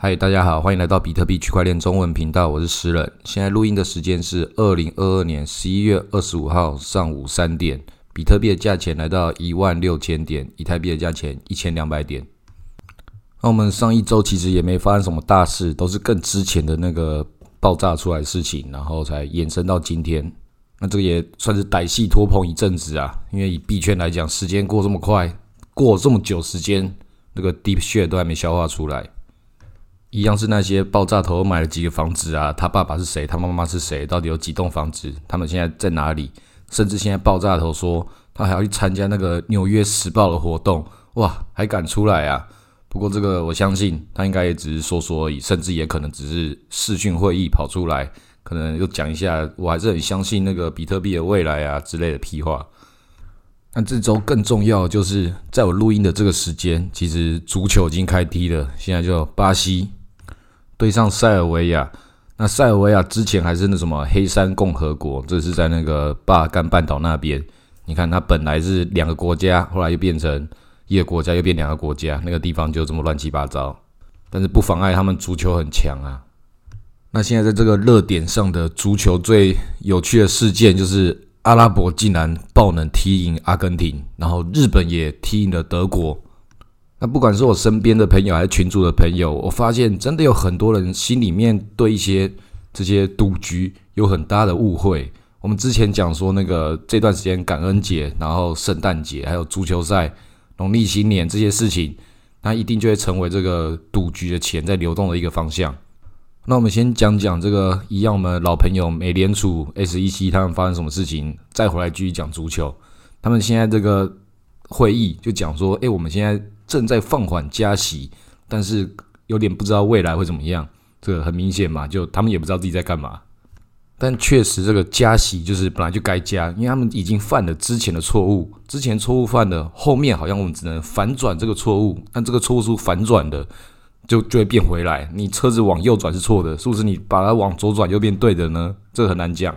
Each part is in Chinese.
嗨，大家好，欢迎来到比特币区块链中文频道，我是诗人。现在录音的时间是二零二二年十一月二十五号上午三点，比特币的价钱来到一万六千点，以太币的价钱一千两百点。那我们上一周其实也没发生什么大事，都是更之前的那个爆炸出来的事情，然后才延伸到今天。那这个也算是歹戏拖棚一阵子啊，因为以币圈来讲，时间过这么快，过这么久时间，那个 deep shit 都还没消化出来。一样是那些爆炸头买了几个房子啊？他爸爸是谁？他妈妈是谁？到底有几栋房子？他们现在在哪里？甚至现在爆炸头说他还要去参加那个纽约时报的活动，哇，还敢出来啊？不过这个我相信他应该也只是说说而已，甚至也可能只是视讯会议跑出来，可能又讲一下，我还是很相信那个比特币的未来啊之类的屁话。那这周更重要就是在我录音的这个时间，其实足球已经开踢了，现在就巴西。对上塞尔维亚，那塞尔维亚之前还是那什么黑山共和国，这是在那个巴尔干半岛那边。你看，它本来是两个国家，后来又变成一个国家，又变两个国家，那个地方就这么乱七八糟。但是不妨碍他们足球很强啊。那现在在这个热点上的足球最有趣的事件，就是阿拉伯竟然爆能踢赢阿根廷，然后日本也踢赢了德国。那不管是我身边的朋友还是群主的朋友，我发现真的有很多人心里面对一些这些赌局有很大的误会。我们之前讲说那个这段时间感恩节，然后圣诞节，还有足球赛、农历新年这些事情，那一定就会成为这个赌局的钱在流动的一个方向。那我们先讲讲这个一样，我们老朋友美联储 SEC 他们发生什么事情，再回来继续讲足球。他们现在这个会议就讲说，诶，我们现在。正在放缓加息，但是有点不知道未来会怎么样。这个很明显嘛，就他们也不知道自己在干嘛。但确实，这个加息就是本来就该加，因为他们已经犯了之前的错误。之前错误犯的，后面好像我们只能反转这个错误。但这个错误是反转的，就就会变回来。你车子往右转是错的，是不是？你把它往左转又变对的呢？这个很难讲。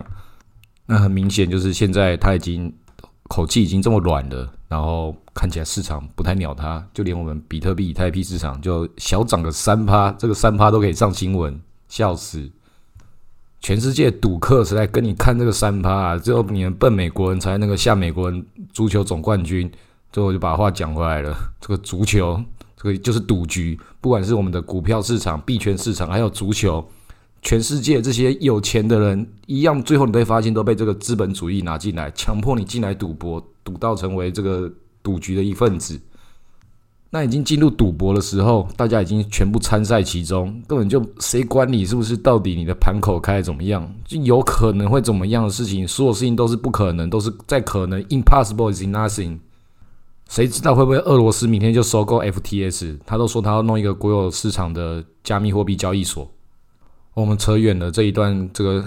那很明显就是现在他已经口气已经这么软了，然后。看起来市场不太鸟他，就连我们比特币、以太币市场就小涨个三趴，这个三趴都可以上新闻，笑死！全世界赌客是在跟你看这个三趴啊，只有你们笨美国人才那个下美国人足球总冠军。最后就把话讲回来了，这个足球，这个就是赌局，不管是我们的股票市场、币圈市场，还有足球，全世界这些有钱的人一样，最后你会发现都被这个资本主义拿进来，强迫你进来赌博，赌到成为这个。赌局的一份子，那已经进入赌博的时候，大家已经全部参赛其中，根本就谁管你是不是到底你的盘口开的怎么样，就有可能会怎么样的事情，所有事情都是不可能，都是在可能，impossible is nothing。谁知道会不会俄罗斯明天就收购 FTS？他都说他要弄一个国有市场的加密货币交易所。我们扯远了这一段，这个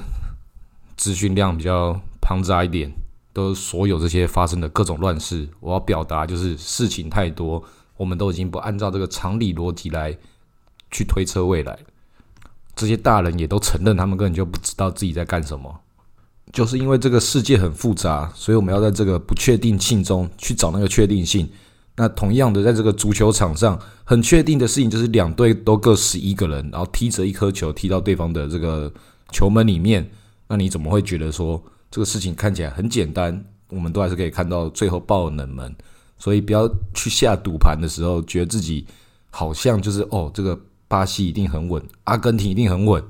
资讯量比较庞杂一点。都所有这些发生的各种乱事，我要表达就是事情太多，我们都已经不按照这个常理逻辑来去推测未来。这些大人也都承认，他们根本就不知道自己在干什么。就是因为这个世界很复杂，所以我们要在这个不确定性中去找那个确定性。那同样的，在这个足球场上，很确定的事情就是两队都各十一个人，然后踢着一颗球踢到对方的这个球门里面。那你怎么会觉得说？这个事情看起来很简单，我们都还是可以看到最后爆冷门，所以不要去下赌盘的时候，觉得自己好像就是哦，这个巴西一定很稳，阿根廷一定很稳。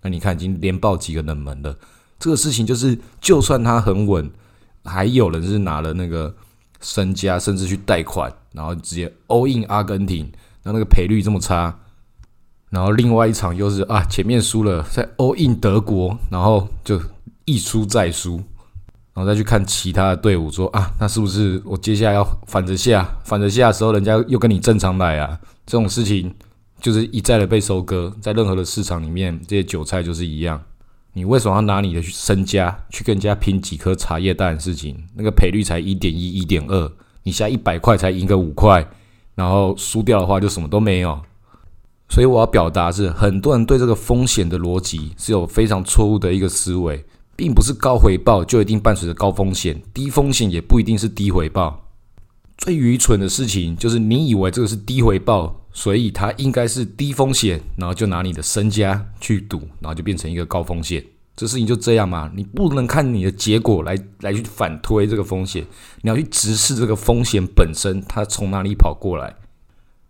那你看已经连爆几个冷门了，这个事情就是，就算它很稳，还有人是拿了那个身家，甚至去贷款，然后直接 all in 阿根廷，然后那个赔率这么差，然后另外一场又是啊前面输了，在 all in 德国，然后就。一输再输，然后再去看其他的队伍，说啊，那是不是我接下来要反着下？反着下的时候，人家又跟你正常来啊？这种事情就是一再的被收割，在任何的市场里面，这些韭菜就是一样。你为什么要拿你的身家去跟人家拼几颗茶叶蛋的事情？那个赔率才一点一、一点二，你下一百块才赢个五块，然后输掉的话就什么都没有。所以我要表达是，很多人对这个风险的逻辑是有非常错误的一个思维。并不是高回报就一定伴随着高风险，低风险也不一定是低回报。最愚蠢的事情就是你以为这个是低回报，所以它应该是低风险，然后就拿你的身家去赌，然后就变成一个高风险。这事情就这样嘛，你不能看你的结果来来去反推这个风险，你要去直视这个风险本身，它从哪里跑过来。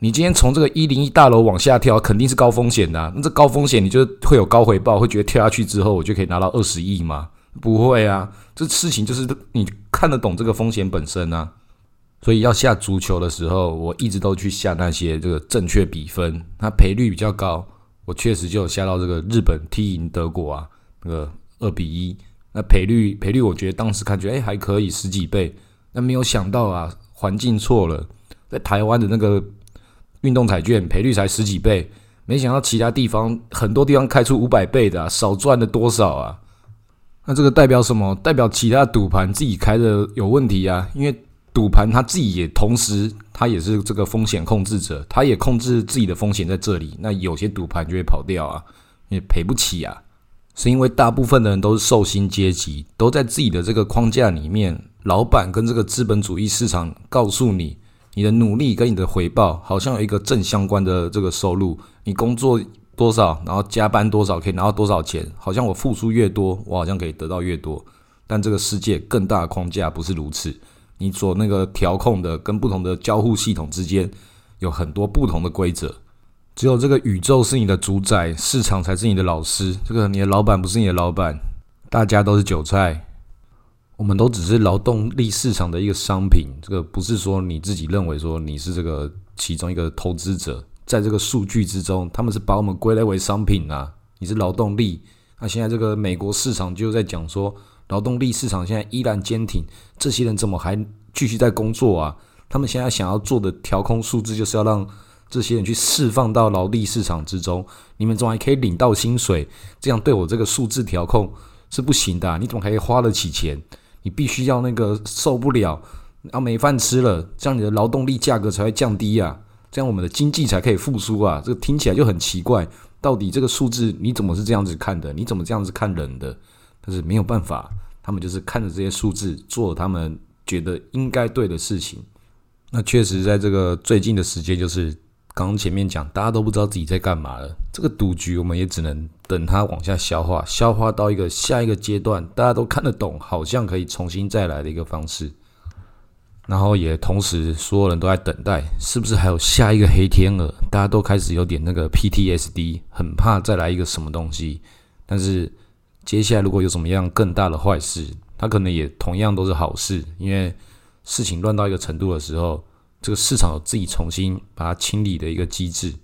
你今天从这个一零一大楼往下跳，肯定是高风险的。那这高风险，你就会有高回报，会觉得跳下去之后我就可以拿到二十亿吗？不会啊，这事情就是你看得懂这个风险本身啊。所以要下足球的时候，我一直都去下那些这个正确比分，它赔率比较高。我确实就有下到这个日本踢赢德国啊，那个二比一，那赔率赔率，我觉得当时看觉得哎还可以十几倍，那没有想到啊，环境错了，在台湾的那个运动彩券赔率才十几倍，没想到其他地方很多地方开出五百倍的，少赚了多少啊？那这个代表什么？代表其他赌盘自己开的有问题啊，因为。赌盘他自己也同时，他也是这个风险控制者，他也控制自己的风险在这里。那有些赌盘就会跑掉啊，也赔不起啊，是因为大部分的人都是受薪阶级，都在自己的这个框架里面。老板跟这个资本主义市场告诉你，你的努力跟你的回报好像有一个正相关的这个收入。你工作多少，然后加班多少，可以拿到多少钱，好像我付出越多，我好像可以得到越多。但这个世界更大的框架不是如此。你做那个调控的，跟不同的交互系统之间有很多不同的规则。只有这个宇宙是你的主宰，市场才是你的老师。这个你的老板不是你的老板，大家都是韭菜。我们都只是劳动力市场的一个商品。这个不是说你自己认为说你是这个其中一个投资者，在这个数据之中，他们是把我们归类为商品啊。你是劳动力。那现在这个美国市场就在讲说。劳动力市场现在依然坚挺，这些人怎么还继续在工作啊？他们现在想要做的调控数字，就是要让这些人去释放到劳力市场之中。你们总还可以领到薪水，这样对我这个数字调控是不行的。你怎么可以花得起钱？你必须要那个受不了，要没饭吃了，这样你的劳动力价格才会降低啊，这样我们的经济才可以复苏啊。这个听起来就很奇怪，到底这个数字你怎么是这样子看的？你怎么这样子看人的？但是没有办法，他们就是看着这些数字做他们觉得应该对的事情。那确实，在这个最近的时间，就是刚前面讲，大家都不知道自己在干嘛了。这个赌局，我们也只能等它往下消化，消化到一个下一个阶段，大家都看得懂，好像可以重新再来的一个方式。然后也同时，所有人都在等待，是不是还有下一个黑天鹅？大家都开始有点那个 PTSD，很怕再来一个什么东西。但是。接下来如果有什么样更大的坏事，它可能也同样都是好事，因为事情乱到一个程度的时候，这个市场有自己重新把它清理的一个机制。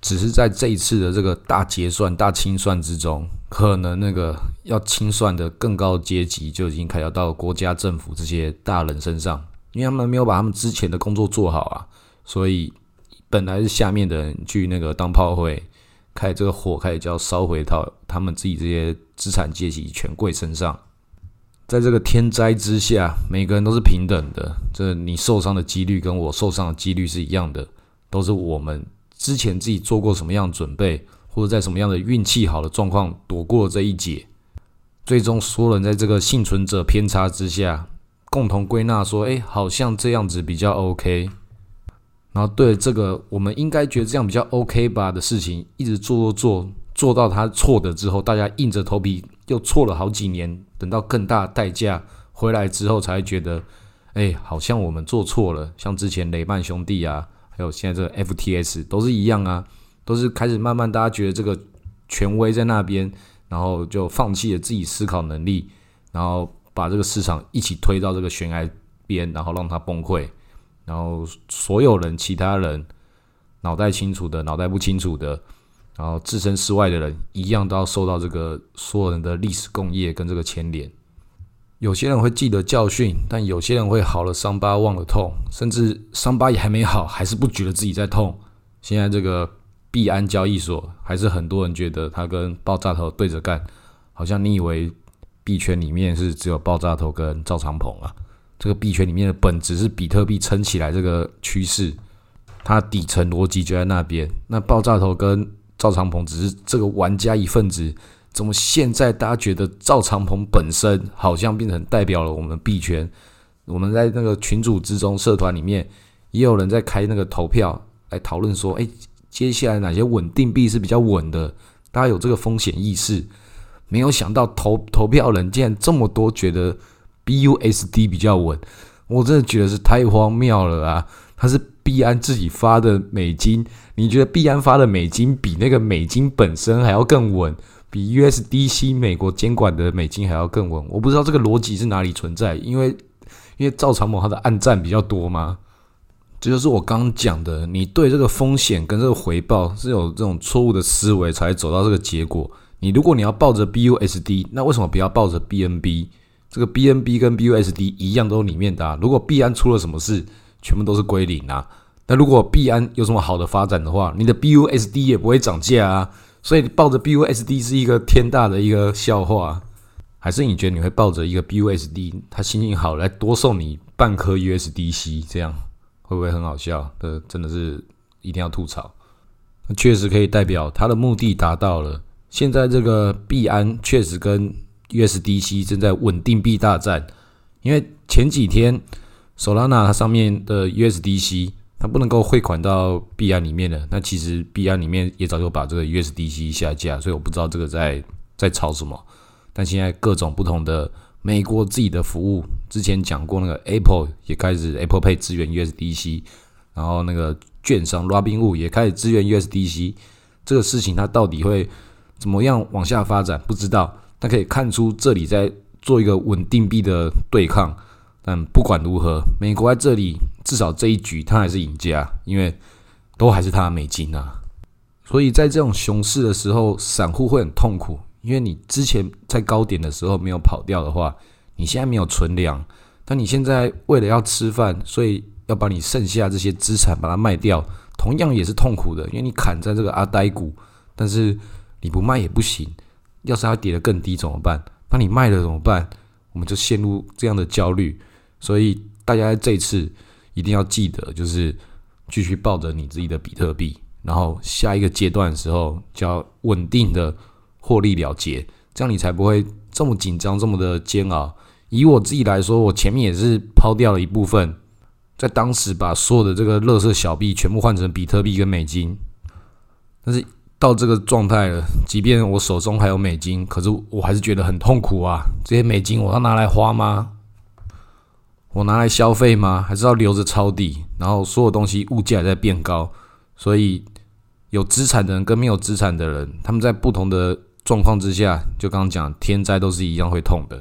只是在这一次的这个大结算、大清算之中，可能那个要清算的更高阶级就已经开始到国家政府这些大人身上，因为他们没有把他们之前的工作做好啊，所以本来是下面的人去那个当炮灰。开这个火开始就要烧回到他们自己这些资产阶级权贵身上，在这个天灾之下，每个人都是平等的。这你受伤的几率跟我受伤的几率是一样的，都是我们之前自己做过什么样的准备，或者在什么样的运气好的状况躲过这一劫。最终所有人在这个幸存者偏差之下，共同归纳说：“哎，好像这样子比较 OK。”然后对这个我们应该觉得这样比较 OK 吧的事情，一直做做做做到他错的之后，大家硬着头皮又错了好几年，等到更大代价回来之后，才觉得，哎，好像我们做错了。像之前雷曼兄弟啊，还有现在这个 FTS 都是一样啊，都是开始慢慢大家觉得这个权威在那边，然后就放弃了自己思考能力，然后把这个市场一起推到这个悬崖边，然后让它崩溃。然后所有人，其他人脑袋清楚的，脑袋不清楚的，然后置身事外的人，一样都要受到这个所有人的历史共业跟这个牵连。有些人会记得教训，但有些人会好了伤疤忘了痛，甚至伤疤也还没好，还是不觉得自己在痛。现在这个币安交易所，还是很多人觉得他跟爆炸头对着干，好像你以为币圈里面是只有爆炸头跟赵长鹏啊？这个币圈里面的本质是比特币撑起来这个趋势，它底层逻辑就在那边。那爆炸头跟赵长鹏只是这个玩家一份子，怎么现在大家觉得赵长鹏本身好像变成代表了我们币圈？我们在那个群组之中、社团里面也有人在开那个投票，来讨论说，哎，接下来哪些稳定币是比较稳的？大家有这个风险意识。没有想到投投票人竟然这么多，觉得 BUSD 比较稳，我真的觉得是太荒谬了啊！它是币安自己发的美金，你觉得币安发的美金比那个美金本身还要更稳？比 USDC 美国监管的美金还要更稳，我不知道这个逻辑是哪里存在，因为因为赵长某他的暗战比较多吗？这就是我刚刚讲的，你对这个风险跟这个回报是有这种错误的思维，才走到这个结果。你如果你要抱着 BUSD，那为什么不要抱着 BNB？这个 BNB 跟 BUSD 一样都是里面的，啊如果币安出了什么事，全部都是归零啊。那如果币安有什么好的发展的话，你的 BUSD 也不会涨价啊。所以抱着 BUSD 是一个天大的一个笑话，还是你觉得你会抱着一个 BUSD，他心情好来多送你半颗 USDC，这样会不会很好笑？呃，真的是一定要吐槽。那确实可以代表他的目的达到了。现在这个币安确实跟 USDC 正在稳定币大战，因为前几天 Solana 上面的 USDC。它不能够汇款到币安里面的，那其实币安里面也早就把这个 USDC 下架，所以我不知道这个在在炒什么。但现在各种不同的美国自己的服务，之前讲过那个 Apple 也开始 Apple Pay 支援 USDC，然后那个券商 Robinhood 也开始支援 USDC，这个事情它到底会怎么样往下发展，不知道。但可以看出这里在做一个稳定币的对抗。但不管如何，美国在这里至少这一局他还是赢家，因为都还是他美金啊。所以在这种熊市的时候，散户会很痛苦，因为你之前在高点的时候没有跑掉的话，你现在没有存粮。但你现在为了要吃饭，所以要把你剩下这些资产把它卖掉，同样也是痛苦的，因为你砍在这个阿呆股，但是你不卖也不行。要是它跌得更低怎么办？那你卖了怎么办？我们就陷入这样的焦虑。所以大家这次一定要记得，就是继续抱着你自己的比特币，然后下一个阶段的时候就要稳定的获利了结，这样你才不会这么紧张，这么的煎熬。以我自己来说，我前面也是抛掉了一部分，在当时把所有的这个乐色小币全部换成比特币跟美金，但是到这个状态了，即便我手中还有美金，可是我还是觉得很痛苦啊！这些美金我要拿来花吗？我拿来消费吗？还是要留着抄底？然后所有东西物价也在变高，所以有资产的人跟没有资产的人，他们在不同的状况之下，就刚刚讲天灾都是一样会痛的。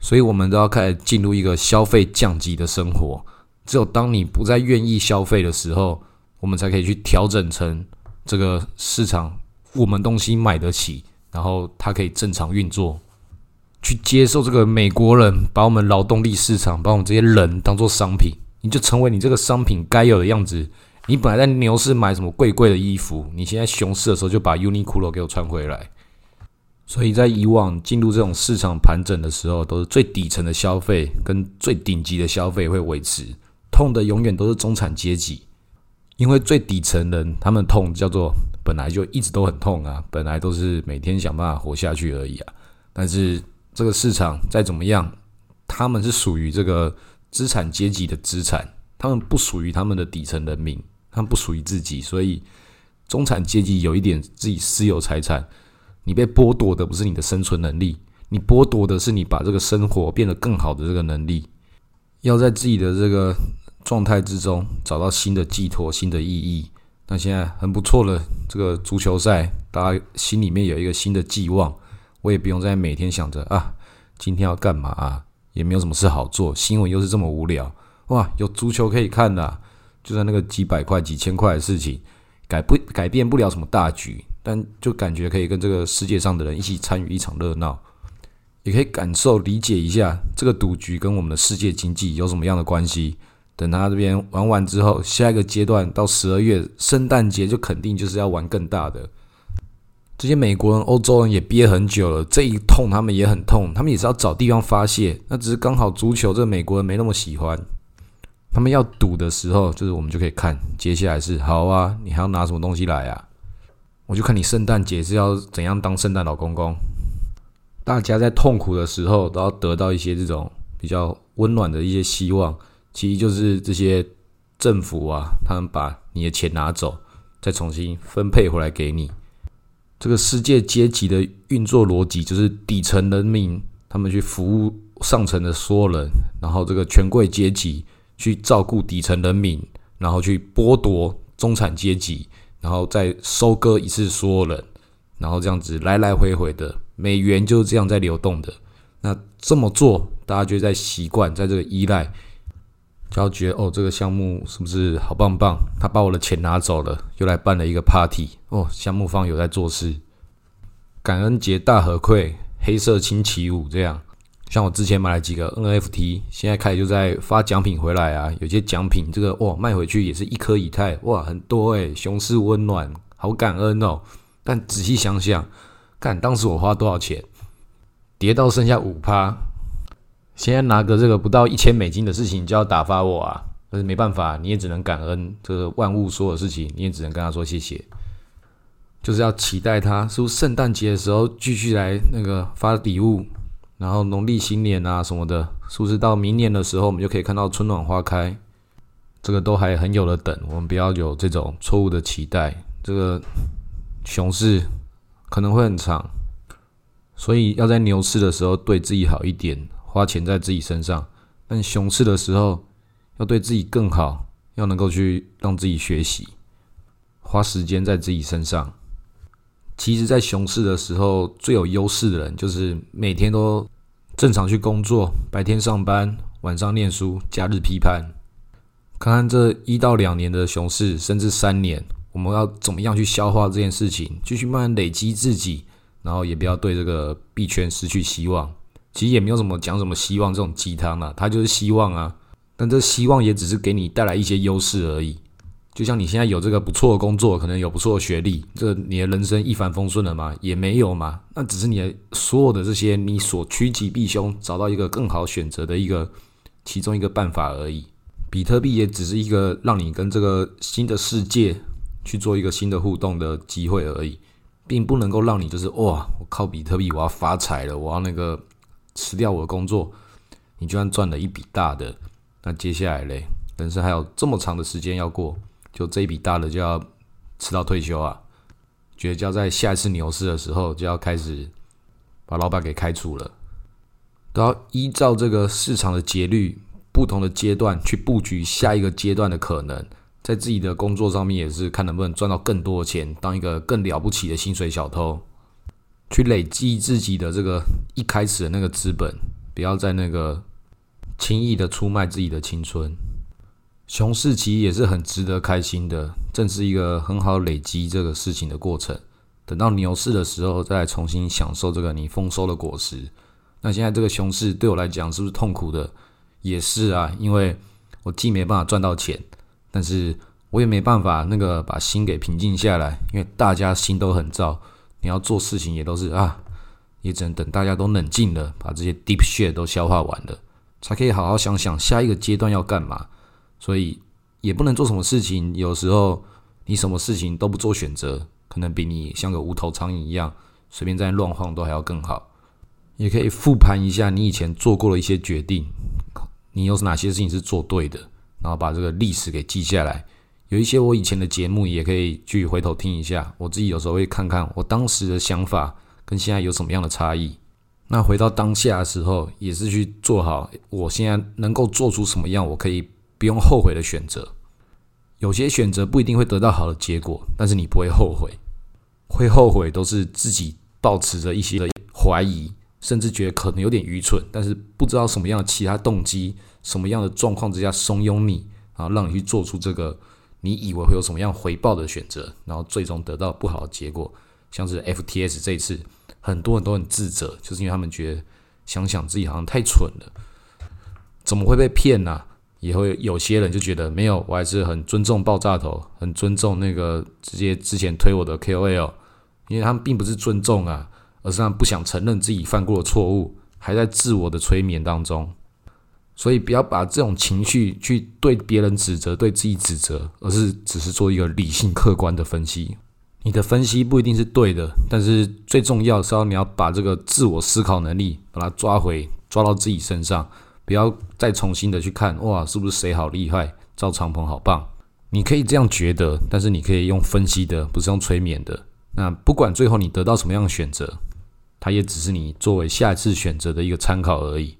所以我们都要开始进入一个消费降级的生活。只有当你不再愿意消费的时候，我们才可以去调整成这个市场，我们东西买得起，然后它可以正常运作。去接受这个美国人把我们劳动力市场，把我们这些人当做商品，你就成为你这个商品该有的样子。你本来在牛市买什么贵贵的衣服，你现在熊市的时候就把 Uniqlo 给我穿回来。所以在以往进入这种市场盘整的时候，都是最底层的消费跟最顶级的消费会维持，痛的永远都是中产阶级，因为最底层人他们痛叫做本来就一直都很痛啊，本来都是每天想办法活下去而已啊，但是。这个市场再怎么样，他们是属于这个资产阶级的资产，他们不属于他们的底层人民，他们不属于自己，所以中产阶级有一点自己私有财产，你被剥夺的不是你的生存能力，你剥夺的是你把这个生活变得更好的这个能力，要在自己的这个状态之中找到新的寄托、新的意义。那现在很不错了，这个足球赛，大家心里面有一个新的寄望。我也不用再每天想着啊，今天要干嘛啊？也没有什么事好做，新闻又是这么无聊。哇，有足球可以看的，就算那个几百块、几千块的事情，改不改变不了什么大局，但就感觉可以跟这个世界上的人一起参与一场热闹，也可以感受、理解一下这个赌局跟我们的世界经济有什么样的关系。等他这边玩完之后，下一个阶段到十二月圣诞节就肯定就是要玩更大的。这些美国人、欧洲人也憋很久了，这一痛他们也很痛，他们也是要找地方发泄。那只是刚好足球，这美国人没那么喜欢。他们要赌的时候，就是我们就可以看接下来是好啊，你还要拿什么东西来啊？我就看你圣诞节是要怎样当圣诞老公公。大家在痛苦的时候都要得到一些这种比较温暖的一些希望，其实就是这些政府啊，他们把你的钱拿走，再重新分配回来给你。这个世界阶级的运作逻辑就是底层人民他们去服务上层的所有人，然后这个权贵阶级去照顾底层人民，然后去剥夺中产阶级，然后再收割一次所有人，然后这样子来来回回的，美元就是这样在流动的。那这么做，大家就在习惯，在这个依赖，就要觉得哦，这个项目是不是好棒棒？他把我的钱拿走了，又来办了一个 party 哦，项目方有在做事，感恩节大合馈，黑色星期五这样。像我之前买了几个 NFT，现在开始就在发奖品回来啊，有些奖品这个哇卖回去也是一颗以太哇，很多诶，熊市温暖，好感恩哦。但仔细想想，看当时我花多少钱？跌到剩下五趴，现在拿个这个不到一千美金的事情就要打发我啊！但是没办法，你也只能感恩这个万物所有事情，你也只能跟他说谢谢。就是要期待他是不是圣诞节的时候继续来那个发礼物，然后农历新年啊什么的，是不是到明年的时候我们就可以看到春暖花开？这个都还很有的等，我们不要有这种错误的期待。这个熊市可能会很长。所以要在牛市的时候对自己好一点，花钱在自己身上；但熊市的时候要对自己更好，要能够去让自己学习，花时间在自己身上。其实，在熊市的时候，最有优势的人就是每天都正常去工作，白天上班，晚上念书，假日批判。看看这一到两年的熊市，甚至三年，我们要怎么样去消化这件事情，继续慢慢累积自己。然后也不要对这个币圈失去希望。其实也没有什么讲什么希望这种鸡汤啊，它就是希望啊。但这希望也只是给你带来一些优势而已。就像你现在有这个不错的工作，可能有不错的学历，这你的人生一帆风顺了吗？也没有嘛。那只是你的所有的这些你所趋吉避凶，找到一个更好选择的一个其中一个办法而已。比特币也只是一个让你跟这个新的世界去做一个新的互动的机会而已。并不能够让你就是哇，我靠比特币我要发财了，我要那个辞掉我的工作。你就算赚了一笔大的，那接下来嘞，人生还有这么长的时间要过，就这一笔大的就要吃到退休啊？觉得要在下一次牛市的时候就要开始把老板给开除了，都要依照这个市场的节律，不同的阶段去布局下一个阶段的可能。在自己的工作上面也是看能不能赚到更多的钱，当一个更了不起的薪水小偷，去累积自己的这个一开始的那个资本，不要在那个轻易的出卖自己的青春。熊市其实也是很值得开心的，正是一个很好累积这个事情的过程。等到牛市的时候，再重新享受这个你丰收的果实。那现在这个熊市对我来讲是不是痛苦的？也是啊，因为我既没办法赚到钱。但是我也没办法，那个把心给平静下来，因为大家心都很燥，你要做事情也都是啊，也只能等大家都冷静了，把这些 deep shit 都消化完了，才可以好好想想下一个阶段要干嘛。所以也不能做什么事情，有时候你什么事情都不做选择，可能比你像个无头苍蝇一样随便在乱晃都还要更好。也可以复盘一下你以前做过的一些决定，你有哪些事情是做对的。然后把这个历史给记下来，有一些我以前的节目也可以去回头听一下。我自己有时候会看看我当时的想法跟现在有什么样的差异。那回到当下的时候，也是去做好我现在能够做出什么样我可以不用后悔的选择。有些选择不一定会得到好的结果，但是你不会后悔。会后悔都是自己保持着一些怀疑，甚至觉得可能有点愚蠢，但是不知道什么样的其他动机。什么样的状况之下怂恿你啊，让你去做出这个你以为会有什么样回报的选择，然后最终得到不好的结果？像是 FTS 这一次，很多人都很自责，就是因为他们觉得想想自己好像太蠢了，怎么会被骗呢？也会有些人就觉得没有，我还是很尊重爆炸头，很尊重那个直接之前推我的 KOL，因为他们并不是尊重啊，而是他们不想承认自己犯过的错误，还在自我的催眠当中。所以不要把这种情绪去对别人指责，对自己指责，而是只是做一个理性客观的分析。你的分析不一定是对的，但是最重要是要你要把这个自我思考能力把它抓回，抓到自己身上，不要再重新的去看哇，是不是谁好厉害，赵长鹏好棒，你可以这样觉得，但是你可以用分析的，不是用催眠的。那不管最后你得到什么样的选择，它也只是你作为下一次选择的一个参考而已。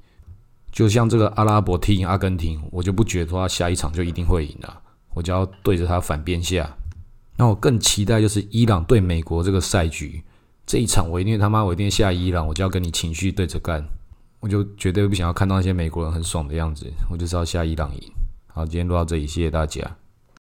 就像这个阿拉伯踢赢阿根廷，我就不觉得他下一场就一定会赢了，我就要对着他反边下。那我更期待就是伊朗对美国这个赛局，这一场我一定他妈我一定下伊朗，我就要跟你情绪对着干，我就绝对不想要看到那些美国人很爽的样子，我就是要下伊朗赢。好，今天录到这里，谢谢大家。